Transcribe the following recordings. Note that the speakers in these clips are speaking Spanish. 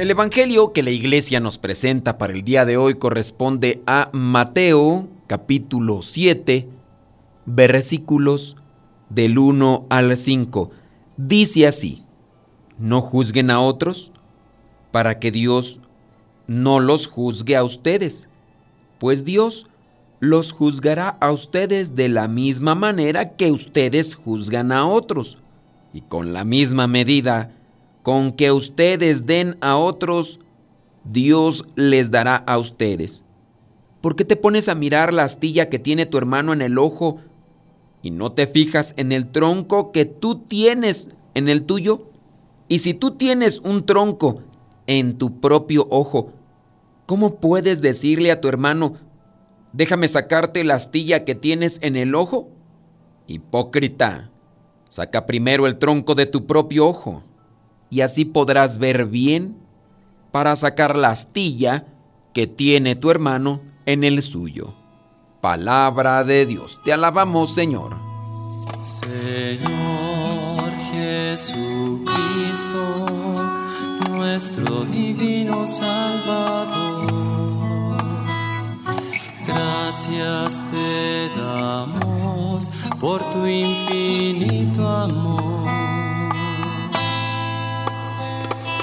El Evangelio que la iglesia nos presenta para el día de hoy corresponde a Mateo capítulo 7 versículos del 1 al 5. Dice así, no juzguen a otros para que Dios no los juzgue a ustedes, pues Dios los juzgará a ustedes de la misma manera que ustedes juzgan a otros, y con la misma medida con que ustedes den a otros, Dios les dará a ustedes. ¿Por qué te pones a mirar la astilla que tiene tu hermano en el ojo y no te fijas en el tronco que tú tienes en el tuyo? Y si tú tienes un tronco en tu propio ojo, ¿cómo puedes decirle a tu hermano, déjame sacarte la astilla que tienes en el ojo? Hipócrita, saca primero el tronco de tu propio ojo y así podrás ver bien para sacar la astilla que tiene tu hermano en el suyo. Palabra de Dios, te alabamos Señor. Señor Jesucristo, nuestro divino Salvador, gracias te damos por tu infinito amor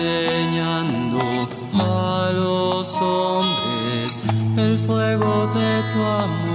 enseñando a los hombres el fuego de tu amor.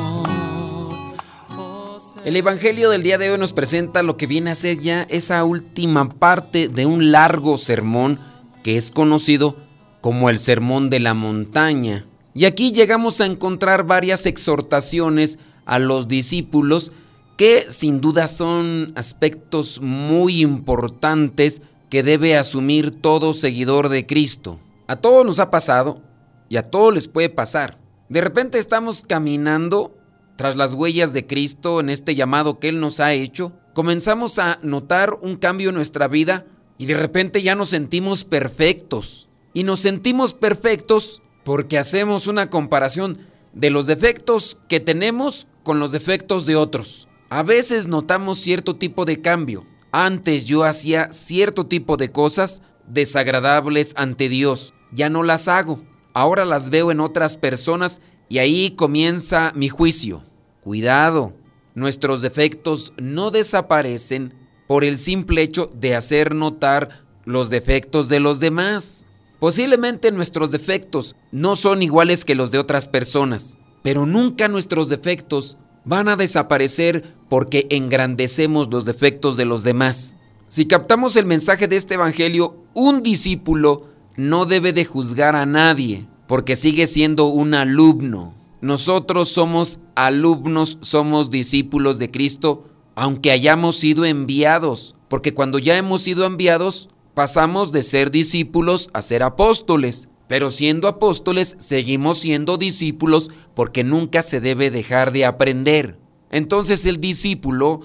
El Evangelio del día de hoy nos presenta lo que viene a ser ya esa última parte de un largo sermón que es conocido como el Sermón de la Montaña. Y aquí llegamos a encontrar varias exhortaciones a los discípulos que sin duda son aspectos muy importantes que debe asumir todo seguidor de Cristo. A todos nos ha pasado y a todos les puede pasar. De repente estamos caminando tras las huellas de Cristo en este llamado que Él nos ha hecho. Comenzamos a notar un cambio en nuestra vida y de repente ya nos sentimos perfectos. Y nos sentimos perfectos porque hacemos una comparación de los defectos que tenemos con los defectos de otros. A veces notamos cierto tipo de cambio, antes yo hacía cierto tipo de cosas desagradables ante Dios. Ya no las hago. Ahora las veo en otras personas y ahí comienza mi juicio. Cuidado, nuestros defectos no desaparecen por el simple hecho de hacer notar los defectos de los demás. Posiblemente nuestros defectos no son iguales que los de otras personas, pero nunca nuestros defectos van a desaparecer porque engrandecemos los defectos de los demás. Si captamos el mensaje de este Evangelio, un discípulo no debe de juzgar a nadie, porque sigue siendo un alumno. Nosotros somos alumnos, somos discípulos de Cristo, aunque hayamos sido enviados, porque cuando ya hemos sido enviados, pasamos de ser discípulos a ser apóstoles. Pero siendo apóstoles, seguimos siendo discípulos porque nunca se debe dejar de aprender. Entonces el discípulo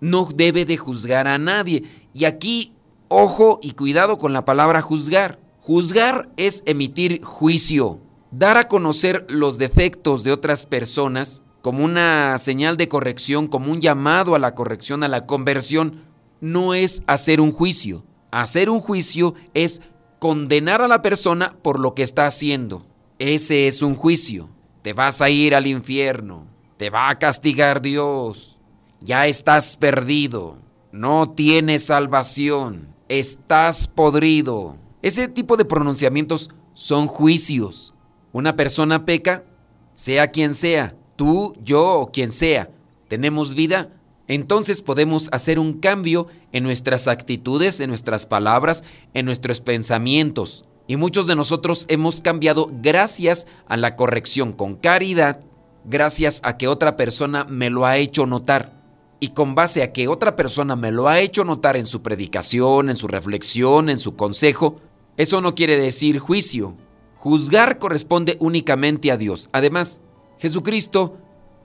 no debe de juzgar a nadie. Y aquí, ojo y cuidado con la palabra juzgar. Juzgar es emitir juicio, dar a conocer los defectos de otras personas como una señal de corrección, como un llamado a la corrección, a la conversión, no es hacer un juicio. Hacer un juicio es condenar a la persona por lo que está haciendo. Ese es un juicio. Te vas a ir al infierno. Te va a castigar Dios. Ya estás perdido. No tienes salvación. Estás podrido. Ese tipo de pronunciamientos son juicios. una persona peca, sea quien sea, tú, yo o quien sea, tenemos vida, entonces podemos hacer un cambio en nuestras actitudes, en nuestras palabras, en nuestros pensamientos. Y muchos de nosotros hemos cambiado gracias a la corrección con caridad, gracias a que otra persona me lo ha hecho notar. Y con base a que otra persona me lo ha hecho notar en su predicación, en su reflexión, en su consejo, eso no quiere decir juicio. Juzgar corresponde únicamente a Dios. Además, Jesucristo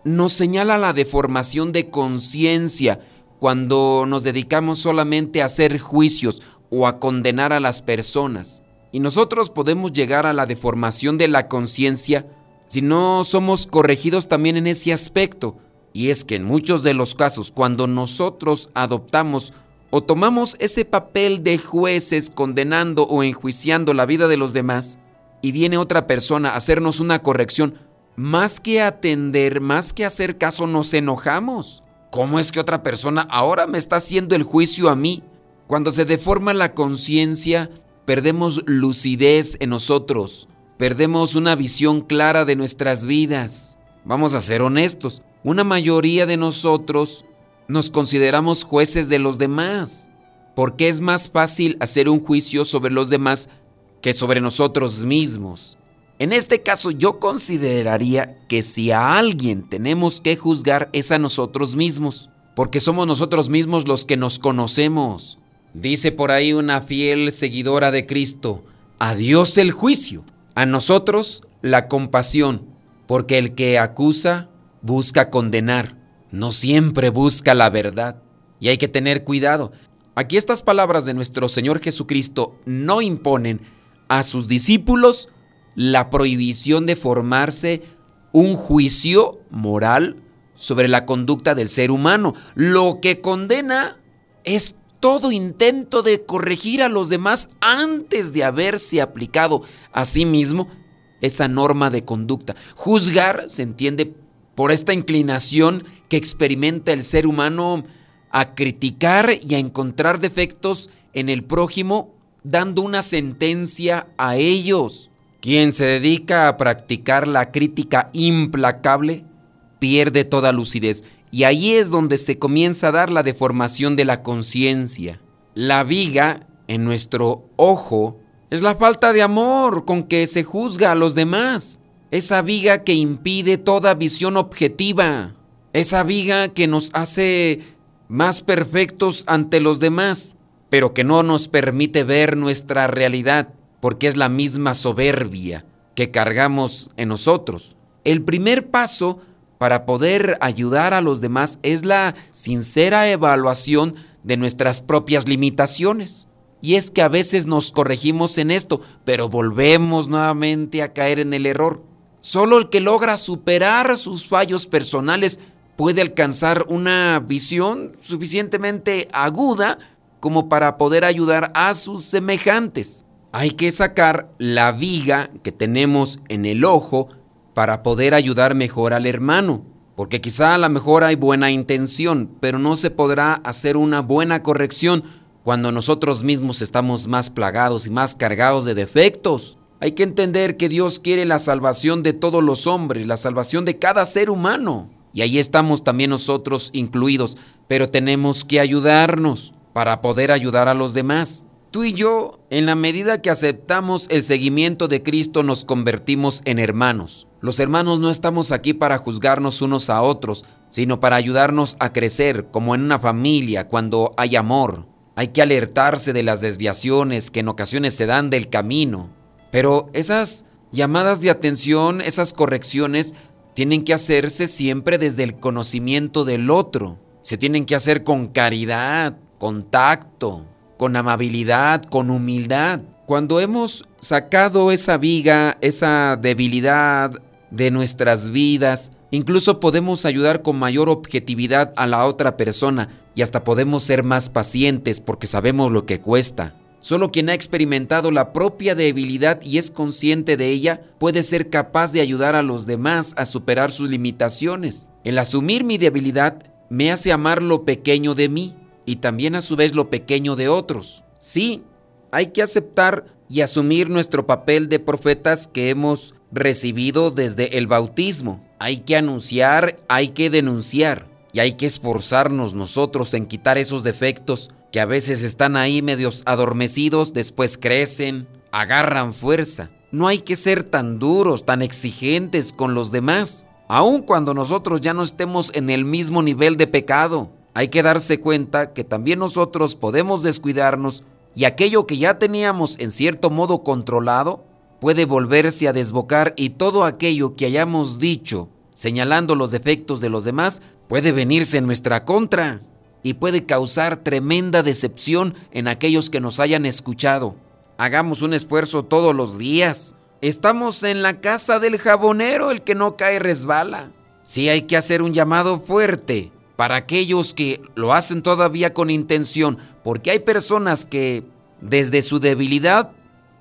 nos señala la deformación de conciencia cuando nos dedicamos solamente a hacer juicios o a condenar a las personas. Y nosotros podemos llegar a la deformación de la conciencia si no somos corregidos también en ese aspecto. Y es que en muchos de los casos, cuando nosotros adoptamos o tomamos ese papel de jueces condenando o enjuiciando la vida de los demás, y viene otra persona a hacernos una corrección, más que atender, más que hacer caso, nos enojamos. ¿Cómo es que otra persona ahora me está haciendo el juicio a mí? Cuando se deforma la conciencia, perdemos lucidez en nosotros, perdemos una visión clara de nuestras vidas. Vamos a ser honestos, una mayoría de nosotros nos consideramos jueces de los demás, porque es más fácil hacer un juicio sobre los demás que sobre nosotros mismos. En este caso yo consideraría que si a alguien tenemos que juzgar es a nosotros mismos, porque somos nosotros mismos los que nos conocemos. Dice por ahí una fiel seguidora de Cristo, a Dios el juicio, a nosotros la compasión, porque el que acusa busca condenar, no siempre busca la verdad. Y hay que tener cuidado. Aquí estas palabras de nuestro Señor Jesucristo no imponen a sus discípulos la prohibición de formarse un juicio moral sobre la conducta del ser humano. Lo que condena es todo intento de corregir a los demás antes de haberse aplicado a sí mismo esa norma de conducta. Juzgar se entiende por esta inclinación que experimenta el ser humano a criticar y a encontrar defectos en el prójimo dando una sentencia a ellos. Quien se dedica a practicar la crítica implacable pierde toda lucidez y ahí es donde se comienza a dar la deformación de la conciencia. La viga en nuestro ojo es la falta de amor con que se juzga a los demás. Esa viga que impide toda visión objetiva. Esa viga que nos hace más perfectos ante los demás, pero que no nos permite ver nuestra realidad porque es la misma soberbia que cargamos en nosotros. El primer paso para poder ayudar a los demás es la sincera evaluación de nuestras propias limitaciones. Y es que a veces nos corregimos en esto, pero volvemos nuevamente a caer en el error. Solo el que logra superar sus fallos personales puede alcanzar una visión suficientemente aguda como para poder ayudar a sus semejantes hay que sacar la viga que tenemos en el ojo para poder ayudar mejor al hermano. Porque quizá a lo mejor hay buena intención, pero no se podrá hacer una buena corrección cuando nosotros mismos estamos más plagados y más cargados de defectos. Hay que entender que Dios quiere la salvación de todos los hombres, la salvación de cada ser humano. Y ahí estamos también nosotros incluidos, pero tenemos que ayudarnos para poder ayudar a los demás. Tú y yo, en la medida que aceptamos el seguimiento de Cristo, nos convertimos en hermanos. Los hermanos no estamos aquí para juzgarnos unos a otros, sino para ayudarnos a crecer como en una familia cuando hay amor. Hay que alertarse de las desviaciones que en ocasiones se dan del camino. Pero esas llamadas de atención, esas correcciones, tienen que hacerse siempre desde el conocimiento del otro. Se tienen que hacer con caridad, con tacto, con amabilidad, con humildad. Cuando hemos sacado esa viga, esa debilidad de nuestras vidas, incluso podemos ayudar con mayor objetividad a la otra persona y hasta podemos ser más pacientes porque sabemos lo que cuesta. Solo quien ha experimentado la propia debilidad y es consciente de ella puede ser capaz de ayudar a los demás a superar sus limitaciones. El asumir mi debilidad me hace amar lo pequeño de mí y también a su vez lo pequeño de otros. Sí, hay que aceptar y asumir nuestro papel de profetas que hemos recibido desde el bautismo. Hay que anunciar, hay que denunciar y hay que esforzarnos nosotros en quitar esos defectos que a veces están ahí medios adormecidos, después crecen, agarran fuerza. No hay que ser tan duros, tan exigentes con los demás, aun cuando nosotros ya no estemos en el mismo nivel de pecado. Hay que darse cuenta que también nosotros podemos descuidarnos y aquello que ya teníamos en cierto modo controlado puede volverse a desbocar y todo aquello que hayamos dicho señalando los defectos de los demás puede venirse en nuestra contra y puede causar tremenda decepción en aquellos que nos hayan escuchado. Hagamos un esfuerzo todos los días. Estamos en la casa del jabonero, el que no cae resbala. Sí hay que hacer un llamado fuerte para aquellos que lo hacen todavía con intención, porque hay personas que desde su debilidad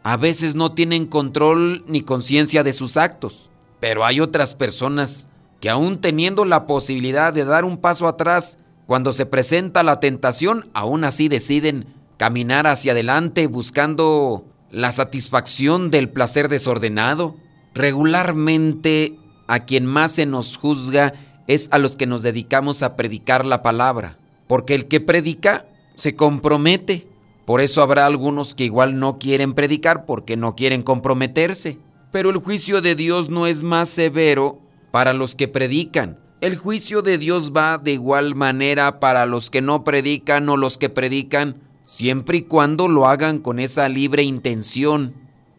a veces no tienen control ni conciencia de sus actos. Pero hay otras personas que aún teniendo la posibilidad de dar un paso atrás, cuando se presenta la tentación, aún así deciden caminar hacia adelante buscando la satisfacción del placer desordenado. Regularmente a quien más se nos juzga es a los que nos dedicamos a predicar la palabra, porque el que predica se compromete. Por eso habrá algunos que igual no quieren predicar porque no quieren comprometerse. Pero el juicio de Dios no es más severo para los que predican, el juicio de Dios va de igual manera para los que no predican o los que predican, siempre y cuando lo hagan con esa libre intención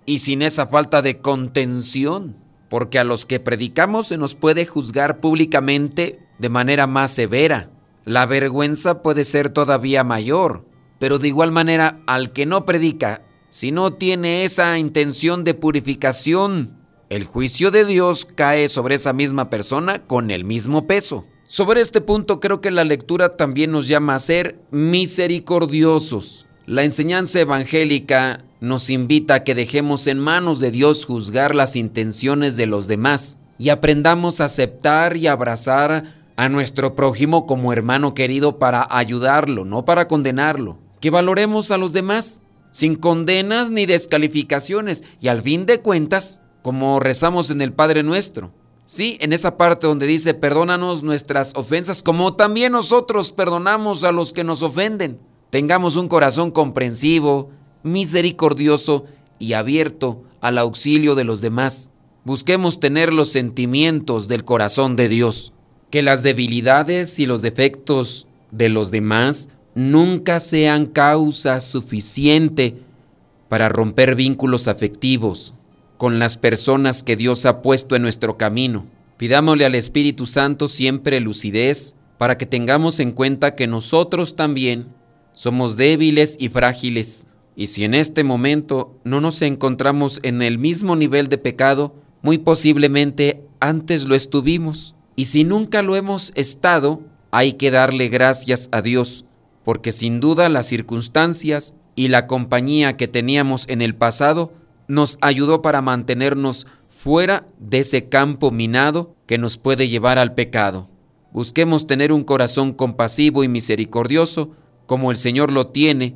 y sin esa falta de contención, porque a los que predicamos se nos puede juzgar públicamente de manera más severa. La vergüenza puede ser todavía mayor, pero de igual manera al que no predica, si no tiene esa intención de purificación, el juicio de Dios cae sobre esa misma persona con el mismo peso. Sobre este punto creo que la lectura también nos llama a ser misericordiosos. La enseñanza evangélica nos invita a que dejemos en manos de Dios juzgar las intenciones de los demás y aprendamos a aceptar y abrazar a nuestro prójimo como hermano querido para ayudarlo, no para condenarlo. Que valoremos a los demás sin condenas ni descalificaciones y al fin de cuentas como rezamos en el Padre Nuestro. Sí, en esa parte donde dice, perdónanos nuestras ofensas, como también nosotros perdonamos a los que nos ofenden. Tengamos un corazón comprensivo, misericordioso y abierto al auxilio de los demás. Busquemos tener los sentimientos del corazón de Dios. Que las debilidades y los defectos de los demás nunca sean causa suficiente para romper vínculos afectivos con las personas que Dios ha puesto en nuestro camino. Pidámosle al Espíritu Santo siempre lucidez para que tengamos en cuenta que nosotros también somos débiles y frágiles. Y si en este momento no nos encontramos en el mismo nivel de pecado, muy posiblemente antes lo estuvimos. Y si nunca lo hemos estado, hay que darle gracias a Dios, porque sin duda las circunstancias y la compañía que teníamos en el pasado nos ayudó para mantenernos fuera de ese campo minado que nos puede llevar al pecado. Busquemos tener un corazón compasivo y misericordioso como el Señor lo tiene